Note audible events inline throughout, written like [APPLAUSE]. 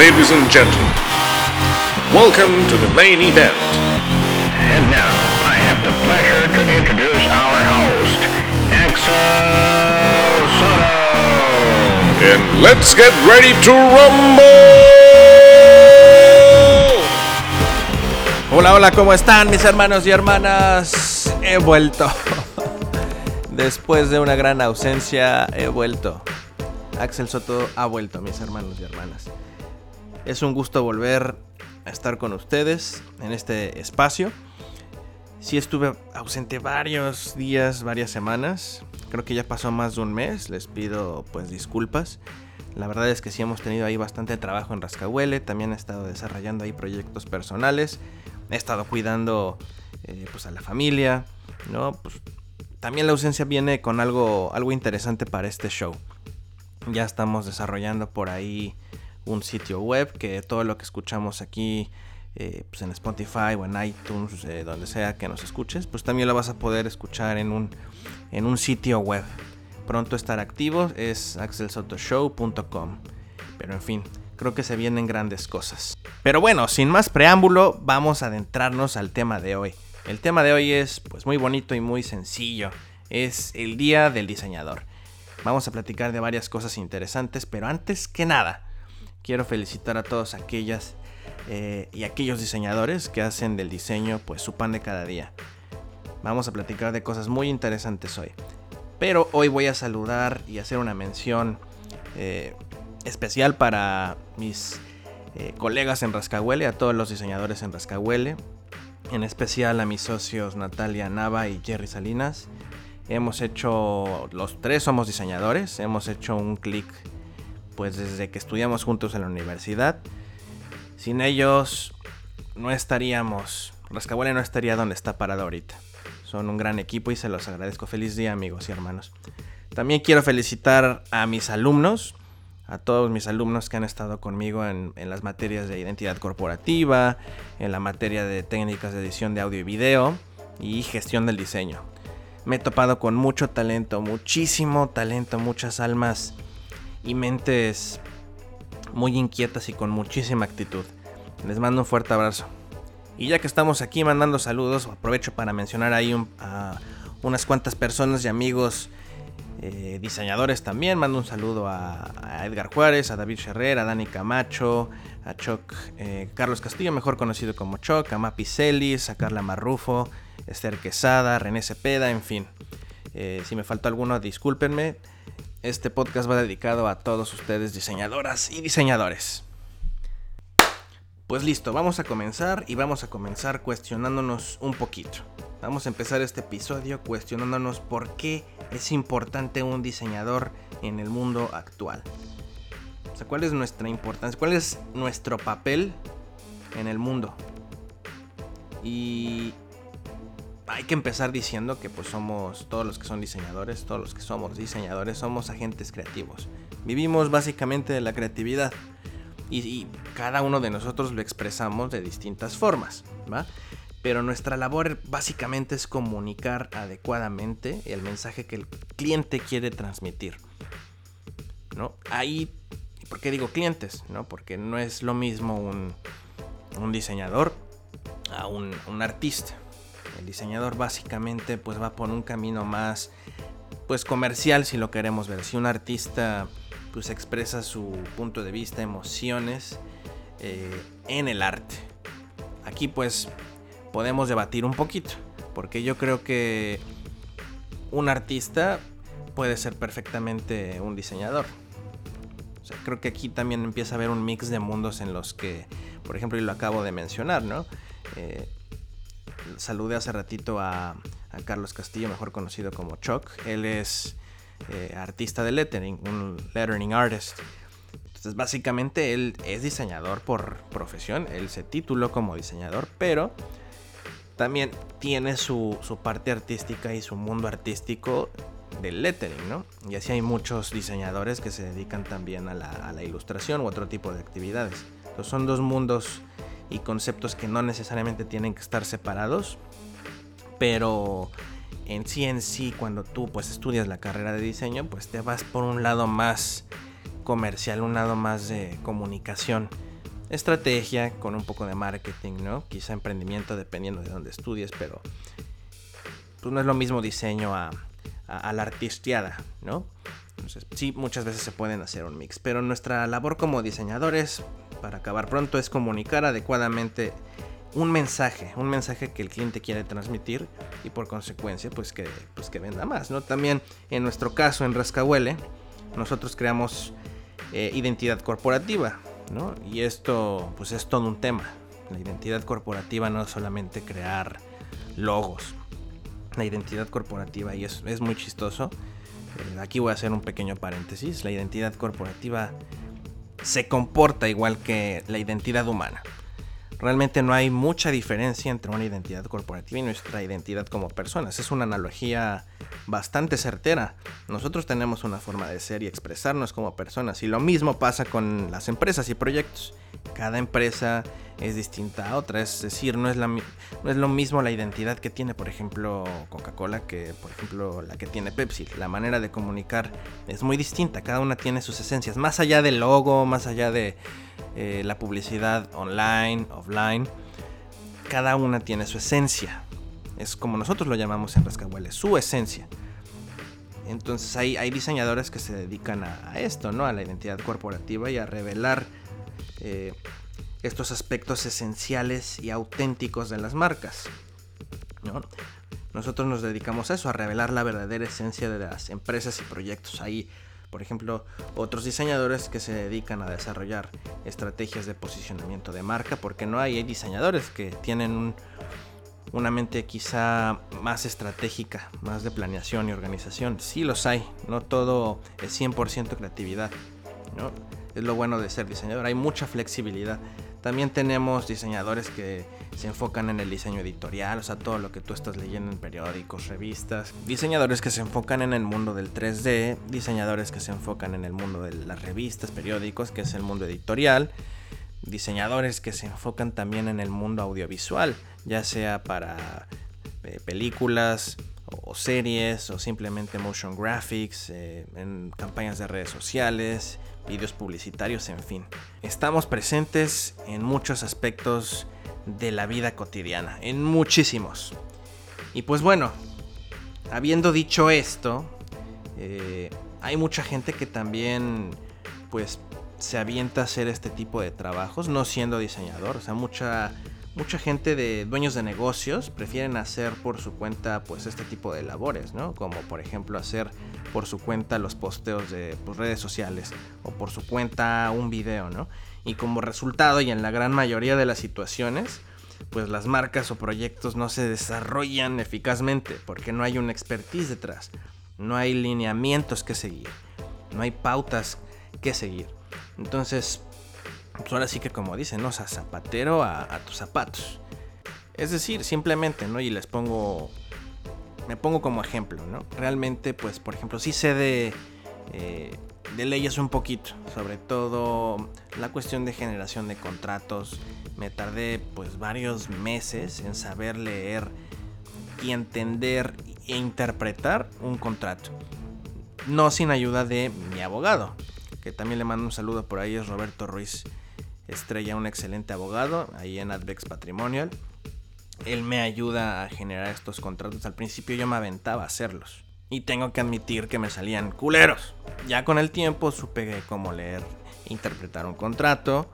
Ladies and gentlemen, welcome to the main event. And now, I have the pleasure to introduce our host, Axel Soto. And let's get ready to rumble! Hola, hola, ¿cómo están mis hermanos y hermanas? He vuelto. [LAUGHS] Después de una gran ausencia, he vuelto. Axel Soto ha vuelto, mis hermanos y hermanas. Es un gusto volver a estar con ustedes en este espacio. Sí estuve ausente varios días, varias semanas. Creo que ya pasó más de un mes. Les pido pues disculpas. La verdad es que sí hemos tenido ahí bastante trabajo en Rascahuele. También he estado desarrollando ahí proyectos personales. He estado cuidando eh, pues a la familia. ¿no? Pues, también la ausencia viene con algo, algo interesante para este show. Ya estamos desarrollando por ahí un sitio web que todo lo que escuchamos aquí eh, pues en Spotify o en iTunes, eh, donde sea que nos escuches, pues también lo vas a poder escuchar en un, en un sitio web. Pronto estar activo es axelsotoshow.com. Pero en fin, creo que se vienen grandes cosas. Pero bueno, sin más preámbulo, vamos a adentrarnos al tema de hoy. El tema de hoy es pues muy bonito y muy sencillo. Es el Día del Diseñador. Vamos a platicar de varias cosas interesantes, pero antes que nada, quiero felicitar a todos aquellas eh, y aquellos diseñadores que hacen del diseño pues su pan de cada día. Vamos a platicar de cosas muy interesantes hoy. Pero hoy voy a saludar y hacer una mención eh, especial para mis eh, colegas en Rascahuele, a todos los diseñadores en Rascahuele, en especial a mis socios Natalia Nava y Jerry Salinas Hemos hecho, los tres somos diseñadores, hemos hecho un clic pues desde que estudiamos juntos en la universidad. Sin ellos no estaríamos, Rascahuele no estaría donde está parado ahorita. Son un gran equipo y se los agradezco. Feliz día amigos y hermanos. También quiero felicitar a mis alumnos, a todos mis alumnos que han estado conmigo en, las materias de identidad corporativa, en la materia de técnicas de edición de audio y video y gestión del diseño me he topado con mucho talento, muchísimo talento, muchas almas y mentes muy inquietas y con muchísima actitud. Les mando un fuerte abrazo. Y ya que estamos aquí mandando saludos, aprovecho para mencionar ahí a unas cuantas personas y amigos eh, diseñadores también. Mando un saludo a, Edgar Juárez, a David Ferrer, a Dani Camacho, a Choc, eh, Carlos Castillo, mejor conocido como Choc, a Mapi Celis, a Carla Marrufo, Esther Quesada, René Cepeda, en fin. Eh, si me faltó alguno, discúlpenme. Este podcast va dedicado a todos ustedes, diseñadoras y diseñadores. Pues listo, vamos a comenzar y vamos a comenzar cuestionándonos un poquito. Vamos a empezar este episodio cuestionándonos por qué es importante un diseñador en el mundo actual. O sea, ¿cuál es nuestra importancia? ¿Cuál es nuestro papel en el mundo? Y hay que empezar diciendo que pues somos todos los que son diseñadores, todos los que somos diseñadores somos agentes creativos. Vivimos básicamente de la creatividad y, cada uno de nosotros lo expresamos de distintas formas, ¿va? Pero nuestra labor básicamente es comunicar adecuadamente el mensaje que el cliente quiere transmitir. ¿No? Ahí, ¿por qué digo clientes? ¿No? Porque no es lo mismo un, un diseñador a un, un artista. El diseñador básicamente pues va por un camino más pues comercial si lo queremos ver. Si un artista pues expresa su punto de vista, emociones eh, en el arte. Aquí pues podemos debatir un poquito, porque yo creo que un artista puede ser perfectamente un diseñador. Creo que aquí también empieza a haber un mix de mundos en los que, por ejemplo, y lo acabo de mencionar, ¿no? Eh, saludé hace ratito a, Carlos Castillo, mejor conocido como Chuck. Él es eh, artista de lettering, un lettering artist. Entonces, básicamente, él es diseñador por profesión. Él se tituló como diseñador, pero también tiene su, su parte artística y su mundo artístico del lettering, ¿no? Y así hay muchos diseñadores que se dedican también a la, a la ilustración u otro tipo de actividades. Entonces, son dos mundos y conceptos que no necesariamente tienen que estar separados, pero en sí en sí cuando tú pues estudias la carrera de diseño, pues te vas por un lado más comercial, un lado más de comunicación estrategia, con un poco de marketing, ¿no? Quizá emprendimiento dependiendo de dónde estudies, pero pues no es lo mismo diseño a, a, la artisteada, ¿no? Entonces, sí, muchas veces se pueden hacer un mix, pero nuestra labor como diseñadores, para acabar pronto, es comunicar adecuadamente un mensaje, un mensaje que el cliente quiere transmitir y por consecuencia, pues que, pues que venda más, ¿no? También en nuestro caso, en Rascahuele, nosotros creamos eh, identidad corporativa, ¿no? Y esto, pues es todo un tema. La identidad corporativa no es solamente crear logos, la identidad corporativa, y es, es muy chistoso. Eh, aquí voy a hacer un pequeño paréntesis. La identidad corporativa se comporta igual que la identidad humana. Realmente no hay mucha diferencia entre una identidad corporativa y nuestra identidad como personas. Es una analogía bastante certera. Nosotros tenemos una forma de ser y expresarnos como personas y lo mismo pasa con las empresas y proyectos. Cada empresa es distinta a otra, es decir, no es, la, no es lo mismo la identidad que tiene, por ejemplo, Coca-Cola que, por ejemplo, la que tiene Pepsi. La manera de comunicar es muy distinta, cada una tiene sus esencias, más allá del logo, más allá de eh, la publicidad online, offline, cada una tiene su esencia. Es como nosotros lo llamamos en Rascahuele, su esencia. Entonces hay, hay diseñadores que se dedican a, esto, ¿no? A la identidad corporativa y a revelar eh, estos aspectos esenciales y auténticos de las marcas. Nosotros nos dedicamos a eso, a revelar la verdadera esencia de las empresas y proyectos. Hay, por ejemplo, otros diseñadores que se dedican a desarrollar estrategias de posicionamiento de marca, porque no hay, diseñadores que tienen una mente quizá más estratégica, más de planeación y organización. Sí los hay, no todo es 100% creatividad. Es lo bueno de ser diseñador, hay mucha flexibilidad. También tenemos diseñadores que se enfocan en el diseño editorial, o sea, todo lo que tú estás leyendo en periódicos, revistas. Diseñadores que se enfocan en el mundo del 3D, diseñadores que se enfocan en el mundo de las revistas, periódicos, que es el mundo editorial. Diseñadores que se enfocan también en el mundo audiovisual, ya sea para eh, películas o series o simplemente motion graphics, eh, en campañas de redes sociales, vídeos publicitarios, en fin. Estamos presentes en muchos aspectos de la vida cotidiana, en muchísimos. Y pues bueno, habiendo dicho esto, eh, hay mucha gente que también pues se avienta a hacer este tipo de trabajos, no siendo diseñador, o sea, mucha mucha gente de dueños de negocios prefieren hacer por su cuenta pues este tipo de labores, ¿no? Como por ejemplo hacer por su cuenta los posteos de pues, redes sociales o por su cuenta un video, ¿no? Y como resultado y en la gran mayoría de las situaciones, pues las marcas o proyectos no se desarrollan eficazmente porque no hay un expertise detrás, no hay lineamientos que seguir, no hay pautas que seguir. Entonces, pues ahora sí que como dicen, ¿no? O sea, zapatero a, tus zapatos. Es decir, simplemente, ¿no? Y les pongo, me pongo como ejemplo, ¿no? Realmente, pues, por ejemplo, sí sé de, eh, de leyes un poquito, sobre todo la cuestión de generación de contratos. Me tardé, pues, varios meses en saber leer y entender e interpretar un contrato. No sin ayuda de mi abogado, que también le mando un saludo por ahí, es Roberto Ruiz Estrella, un excelente abogado ahí en Advex Patrimonial. Él me ayuda a generar estos contratos. Al principio yo me aventaba a hacerlos. Y tengo que admitir que me salían culeros. Ya con el tiempo supe cómo leer, interpretar un contrato.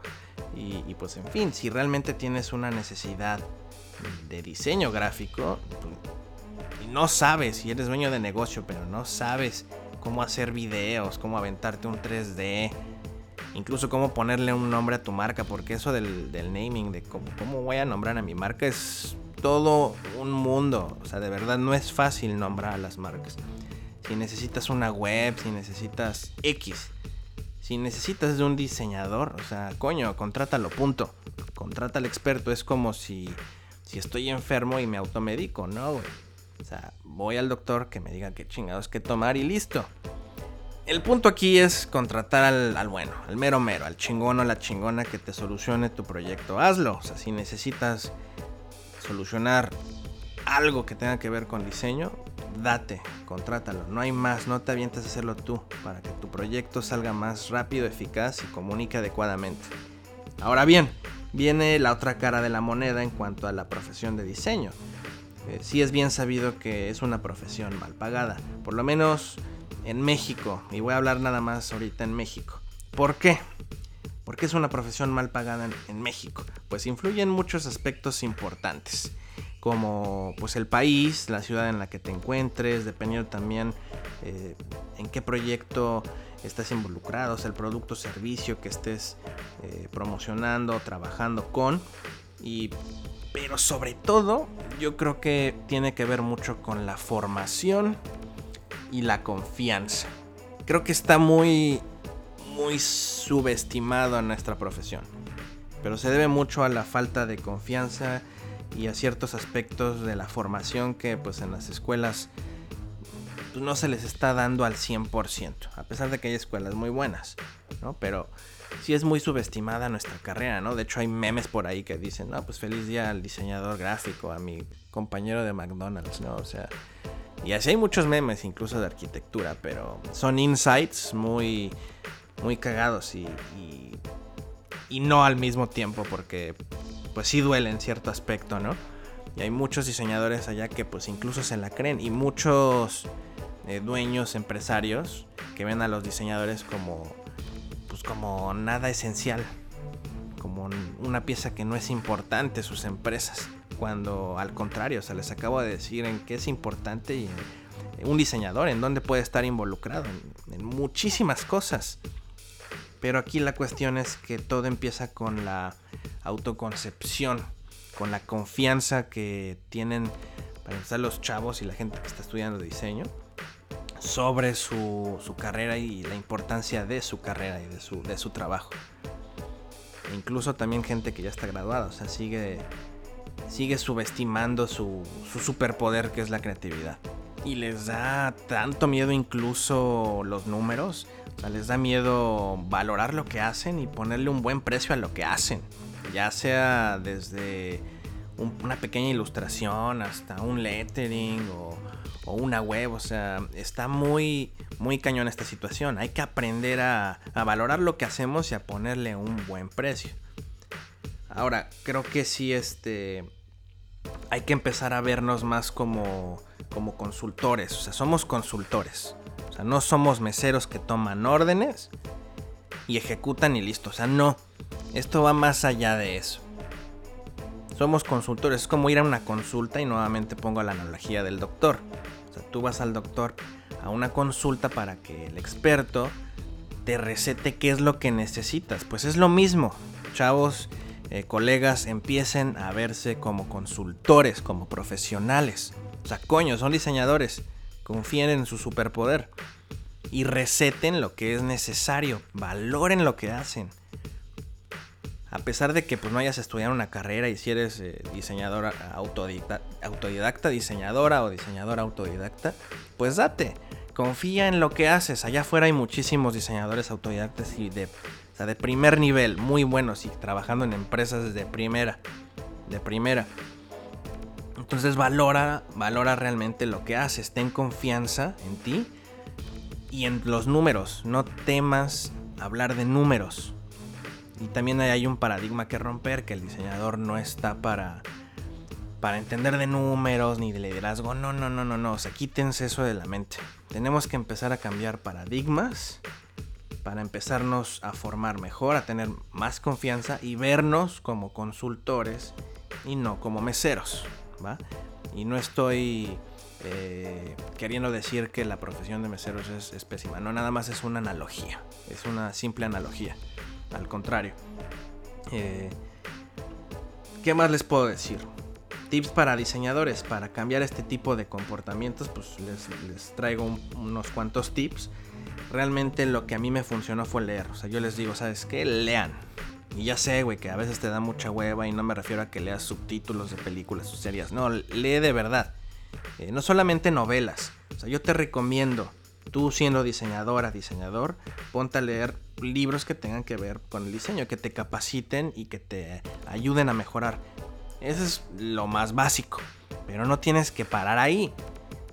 Y, pues en fin, si realmente tienes una necesidad de diseño gráfico y no sabes, si eres dueño de negocio, pero no sabes cómo hacer videos, cómo aventarte un 3D, incluso cómo ponerle un nombre a tu marca, porque eso del, naming, de cómo, cómo, voy a nombrar a mi marca, es todo un mundo. O sea, de verdad no es fácil nombrar a las marcas. Si necesitas una web, si necesitas X, si necesitas de un diseñador, o sea, coño, contrátalo, punto. Contrata al experto, es como si, si estoy enfermo y me automedico, ¿no? O sea, voy al doctor que me diga qué chingados que tomar y listo. El punto aquí es contratar al, bueno, al mero mero, al chingón o la chingona que te solucione tu proyecto. Hazlo. O sea, si necesitas solucionar algo que tenga que ver con diseño, date, contrátalo. No hay más, no te avientes a hacerlo tú para que tu proyecto salga más rápido, eficaz y comunique adecuadamente. Ahora bien, viene la otra cara de la moneda en cuanto a la profesión de diseño. Eh, sí es bien sabido que es una profesión mal pagada, por lo menos en México, y voy a hablar nada más ahorita en México. ¿Por qué? Porque es una profesión mal pagada en, México. Pues influyen muchos aspectos importantes, como pues el país, la ciudad en la que te encuentres, dependiendo también eh, en qué proyecto estás involucrado, o el producto o servicio que estés eh, promocionando, trabajando con. Y, pero sobre todo, yo creo que tiene que ver mucho con la formación y la confianza. Creo que está muy, muy subestimado en nuestra profesión. Pero se debe mucho a la falta de confianza y a ciertos aspectos de la formación que pues en las escuelas pues, no se les está dando al 100%, a pesar de que hay escuelas muy buenas, ¿no? Pero sí es muy subestimada nuestra carrera, ¿no? De hecho hay memes por ahí que dicen, no, pues feliz día al diseñador gráfico, a mi compañero de McDonald's, ¿no? O sea, y así hay muchos memes, incluso de arquitectura, pero son insights muy, muy cagados y, y, no al mismo tiempo, porque pues sí duele en cierto aspecto, ¿no? Y hay muchos diseñadores allá que pues incluso se la creen y muchos eh, dueños, empresarios que ven a los diseñadores como pues como nada esencial, como una pieza que no es importante sus empresas cuando al contrario, o sea, les acabo de decir en qué es importante y un diseñador, en dónde puede estar involucrado, en, muchísimas cosas. Pero aquí la cuestión es que todo empieza con la autoconcepción, con la confianza que tienen para empezar los chavos y la gente que está estudiando diseño sobre su, su carrera y la importancia de su carrera y de su, de su trabajo. E incluso también gente que ya está graduada, o sea, sigue sigue subestimando su, superpoder que es la creatividad. Y les da tanto miedo incluso los números. Les da miedo valorar lo que hacen y ponerle un buen precio a lo que hacen. Ya sea desde una pequeña ilustración hasta un lettering o, una web. O sea, está muy, muy cañón esta situación. Hay que aprender a valorar lo que hacemos y a ponerle un buen precio. Ahora, creo que sí, este hay que empezar a vernos más como, como consultores. O sea, somos consultores. O sea, no somos meseros que toman órdenes y ejecutan y listo. O sea, no. Esto va más allá de eso. Somos consultores. Es como ir a una consulta y nuevamente pongo la analogía del doctor. O sea, tú vas al doctor a una consulta para que el experto te recete qué es lo que necesitas. Pues es lo mismo. Chavos eh, colegas empiecen a verse como consultores, como profesionales. O sea, coño, son diseñadores. Confíen en su superpoder. Y receten lo que es necesario. Valoren lo que hacen. A pesar de que pues, no hayas estudiado una carrera y si eres eh, diseñadora autodidacta, autodidacta, diseñadora o diseñadora autodidacta, pues date. Confía en lo que haces. Allá afuera hay muchísimos diseñadores autodidactas y de de primer nivel, muy buenos y trabajando en empresas de primera. De primera. Entonces valora, valora realmente lo que haces. Ten confianza en ti y en los números. No temas hablar de números. Y también hay un paradigma que romper, que el diseñador no está para, para entender de números ni de liderazgo. No, no, no, no, no. O sea, quítense eso de la mente. Tenemos que empezar a cambiar paradigmas para empezarnos a formar mejor, a tener más confianza y vernos como consultores y no como meseros. ¿va? Y no estoy eh, queriendo decir que la profesión de meseros es, pésima, no, nada más es una analogía, es una simple analogía, al contrario. Eh, ¿Qué más les puedo decir? Tips para diseñadores, para cambiar este tipo de comportamientos, pues les, traigo unos cuantos tips realmente lo que a mí me funcionó fue leer. O sea, yo les digo, ¿sabes qué? Lean. Y ya sé, güey, que a veces te da mucha hueva y no me refiero a que leas subtítulos de películas o series. No, lee de verdad. Eh, no solamente novelas. O sea, yo te recomiendo, tú siendo diseñadora, diseñador, ponte a leer libros que tengan que ver con el diseño, que te capaciten y que te ayuden a mejorar. Eso es lo más básico. Pero no tienes que parar ahí.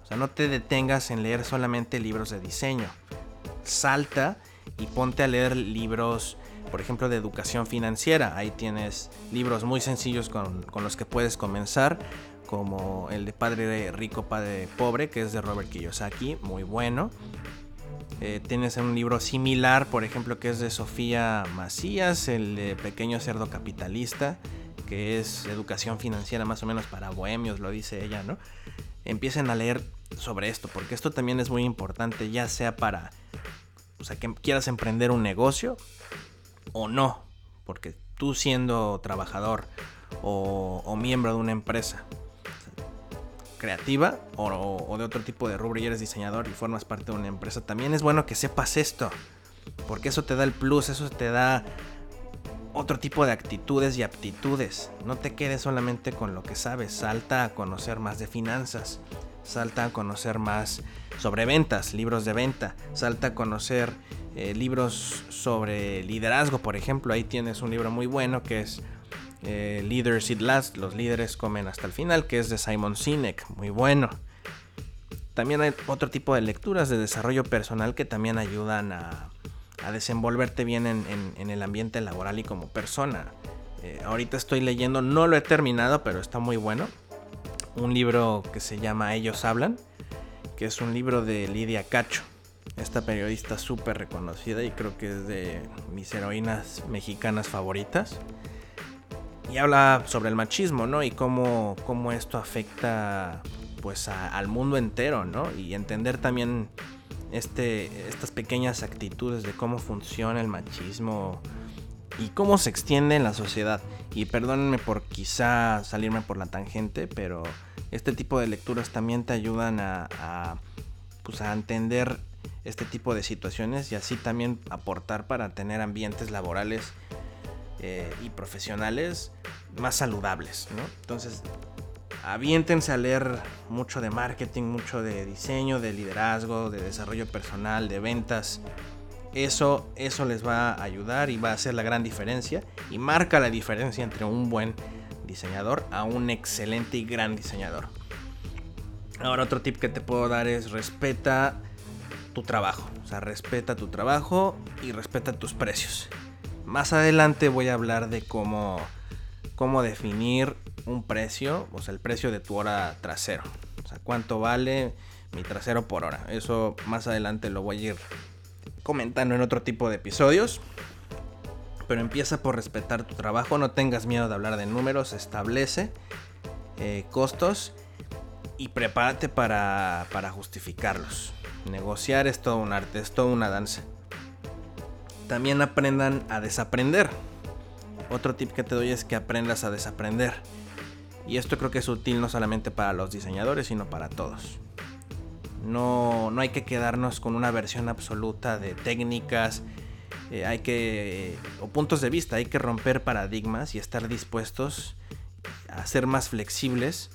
O sea, no te detengas en leer solamente libros de diseño salta y ponte a leer libros, por ejemplo, de educación financiera. Ahí tienes libros muy sencillos con, los que puedes comenzar, como el de Padre Rico, Padre Pobre, que es de Robert Kiyosaki, muy bueno. Eh, tienes un libro similar, por ejemplo, que es de Sofía Macías, el de Pequeño Cerdo Capitalista, que es educación financiera más o menos para bohemios, lo dice ella, ¿no? Empiecen a leer sobre esto, porque esto también es muy importante, ya sea para, o sea, que quieras emprender un negocio o no, porque tú siendo trabajador o, miembro de una empresa creativa o, de otro tipo de rubro y eres diseñador y formas parte de una empresa, también es bueno que sepas esto, porque eso te da el plus, eso te da otro tipo de actitudes y aptitudes. No te quedes solamente con lo que sabes, salta a conocer más de finanzas, salta a conocer más sobre ventas, libros de venta, salta a conocer eh, libros sobre liderazgo, por ejemplo, ahí tienes un libro muy bueno que es eh, Leaders Eat Last, los líderes comen hasta el final, que es de Simon Sinek, muy bueno. También hay otro tipo de lecturas de desarrollo personal que también ayudan a, desenvolverte bien en, el ambiente laboral y como persona. Eh, ahorita estoy leyendo, no lo he terminado, pero está muy bueno un libro que se llama Ellos Hablan, que es un libro de Lidia Cacho, esta periodista súper reconocida y creo que es de mis heroínas mexicanas favoritas. Y habla sobre el machismo, ¿no? Y cómo, cómo esto afecta pues al mundo entero, ¿no? Y entender también este, estas pequeñas actitudes de cómo funciona el machismo y cómo se extiende en la sociedad. Y perdónenme por quizá salirme por la tangente, pero este tipo de lecturas también te ayudan a, pues a entender este tipo de situaciones y así también aportar para tener ambientes laborales eh, y profesionales más saludables. ¿no? Entonces, aviéntense a leer mucho de marketing, mucho de diseño, de liderazgo, de desarrollo personal, de ventas. Eso, eso les va a ayudar y va a hacer la gran diferencia y marca la diferencia entre un buen diseñador a un excelente y gran diseñador. Ahora otro tip que te puedo dar es respeta tu trabajo. O sea, respeta tu trabajo y respeta tus precios. Más adelante voy a hablar de cómo, cómo definir un precio, o sea, el precio de tu hora trasero. O sea, cuánto vale mi trasero por hora. Eso más adelante lo voy a ir comentando en otro tipo de episodios. Pero empieza por respetar tu trabajo, no tengas miedo de hablar de números, establece eh, costos y prepárate para, para justificarlos. Negociar es todo un arte, es toda una danza. También aprendan a desaprender. Otro tip que te doy es que aprendas a desaprender. Y esto creo que es útil no solamente para los diseñadores, sino para todos. No, no hay que quedarnos con una versión absoluta de técnicas, eh, hay que, o puntos de vista, hay que romper paradigmas y estar dispuestos a ser más flexibles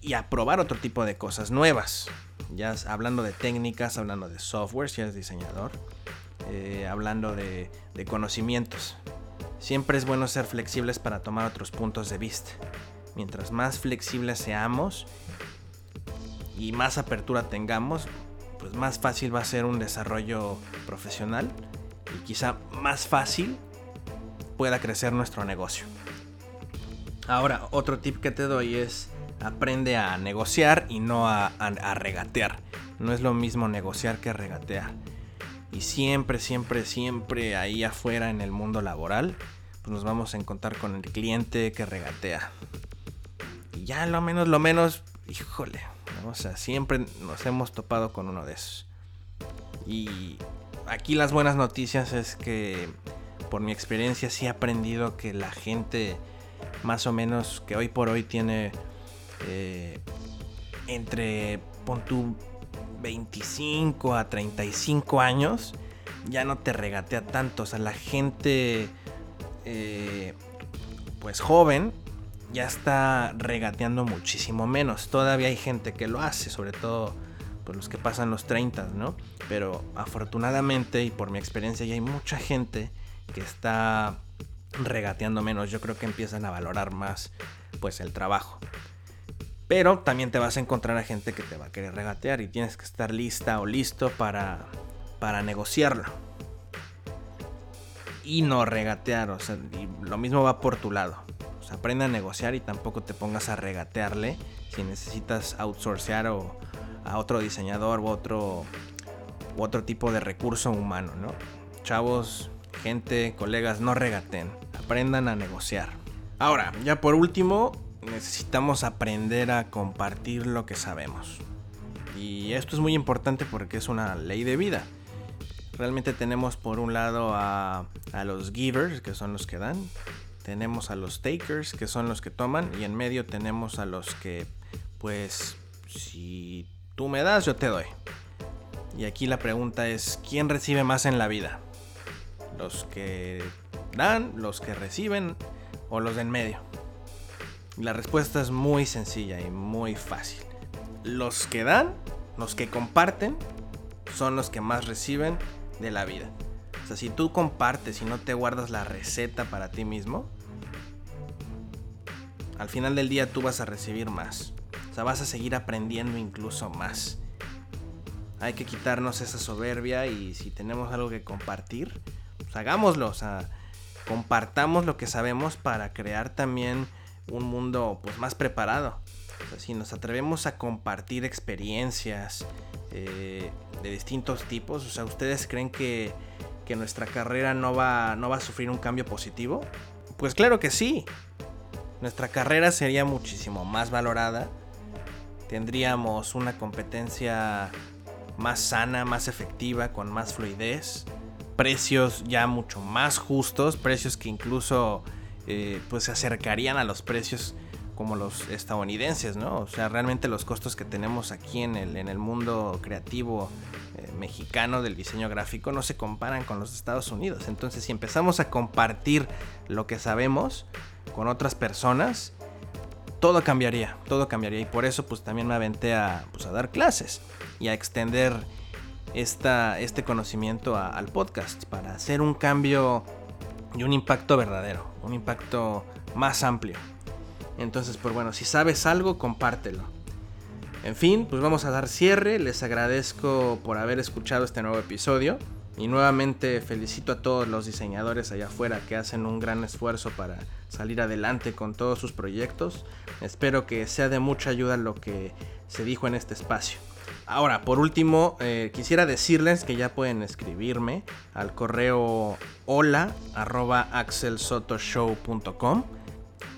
y a probar otro tipo de cosas nuevas. Ya hablando de técnicas, hablando de software, si eres diseñador, eh, hablando de, de conocimientos. Siempre es bueno ser flexibles para tomar otros puntos de vista. Mientras más flexibles seamos y más apertura tengamos, pues más fácil va a ser un desarrollo profesional y quizá más fácil pueda crecer nuestro negocio. Ahora, otro tip que te doy es aprende a negociar y no a, regatear. No es lo mismo negociar que regatear. Y siempre, siempre, siempre ahí afuera en el mundo laboral, pues nos vamos a encontrar con el cliente que regatea. Y ya lo menos, lo menos, híjole, o sea, siempre nos hemos topado con uno de esos. Y aquí las buenas noticias es que por mi experiencia sí he aprendido que la gente más o menos que hoy por hoy tiene eh, entre pon 25 a 35 años ya no te regatea tanto. O sea, la gente eh, pues joven ya está regateando muchísimo menos. Todavía hay gente que lo hace, sobre todo por los que pasan los 30, ¿no? Pero afortunadamente y por mi experiencia ya hay mucha gente que está regateando menos. Yo creo que empiezan a valorar más pues el trabajo. Pero también te vas a encontrar a gente que te va a querer regatear y tienes que estar lista o listo para para negociarlo. Y no regatear, o sea, lo mismo va por tu lado. Sea, aprende a negociar y tampoco te pongas a regatearle si necesitas outsourcear o a otro diseñador u otro, otro tipo de recurso humano, ¿no? Chavos, gente, colegas, no regaten, aprendan a negociar. Ahora, ya por último, necesitamos aprender a compartir lo que sabemos. Y esto es muy importante porque es una ley de vida. Realmente tenemos por un lado a los givers, que son los que dan. Tenemos a los takers, que son los que toman. Y en medio tenemos a los que, pues, si tú me das, yo te doy. Y aquí la pregunta es, ¿quién recibe más en la vida? ¿Los que dan, los que reciben o los de en medio? La respuesta es muy sencilla y muy fácil. Los que dan, los que comparten, son los que más reciben de la vida. Si tú compartes y no te guardas la receta para ti mismo, al final del día tú vas a recibir más. O sea, vas a seguir aprendiendo incluso más. Hay que quitarnos esa soberbia y si tenemos algo que compartir, pues hagámoslo. O sea, compartamos lo que sabemos para crear también un mundo pues más preparado. O sea, si nos atrevemos a compartir experiencias eh, de distintos tipos, o sea, ¿ustedes creen que, que nuestra carrera no va, no va a sufrir un cambio positivo? Pues claro que sí. Nuestra carrera sería muchísimo más valorada tendríamos una competencia más sana, más efectiva, con más fluidez, precios ya mucho más justos, precios que incluso eh, pues se acercarían a los precios como los estadounidenses, ¿no? O sea, realmente los costos que tenemos aquí en el, en el mundo creativo mexicano del diseño gráfico no se comparan con los Estados Unidos. Entonces, si empezamos a compartir lo que sabemos con otras personas, todo cambiaría, todo cambiaría. Y por eso pues también me aventé a, pues, dar clases y a extender este conocimiento al podcast para hacer un cambio y un impacto verdadero, un impacto más amplio. Entonces, pues bueno, si sabes algo, compártelo. En fin, pues vamos a dar cierre. Les agradezco por haber escuchado este nuevo episodio. Y nuevamente felicito a todos los diseñadores allá afuera que hacen un gran esfuerzo para salir adelante con todos sus proyectos. Espero que sea de mucha ayuda lo que se dijo en este espacio. Ahora, por último, eh, quisiera decirles que ya pueden escribirme al correo hola arroba axelsotoshow.com.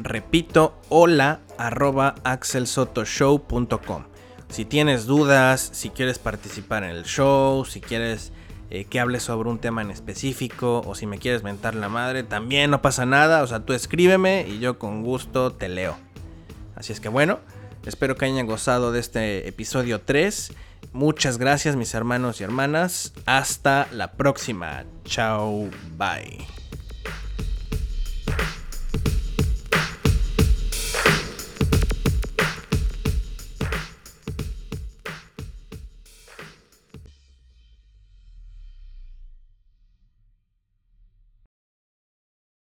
Repito, hola arroba axelsotoshow.com. Si tienes dudas, si quieres participar en el show, si quieres eh, que hable sobre un tema en específico o si me quieres mentar la madre, también no pasa nada. O sea, tú escríbeme y yo con gusto te leo. Así es que bueno, espero que hayan gozado de este episodio 3. Muchas gracias mis hermanos y hermanas. Hasta la próxima. Chao. Bye.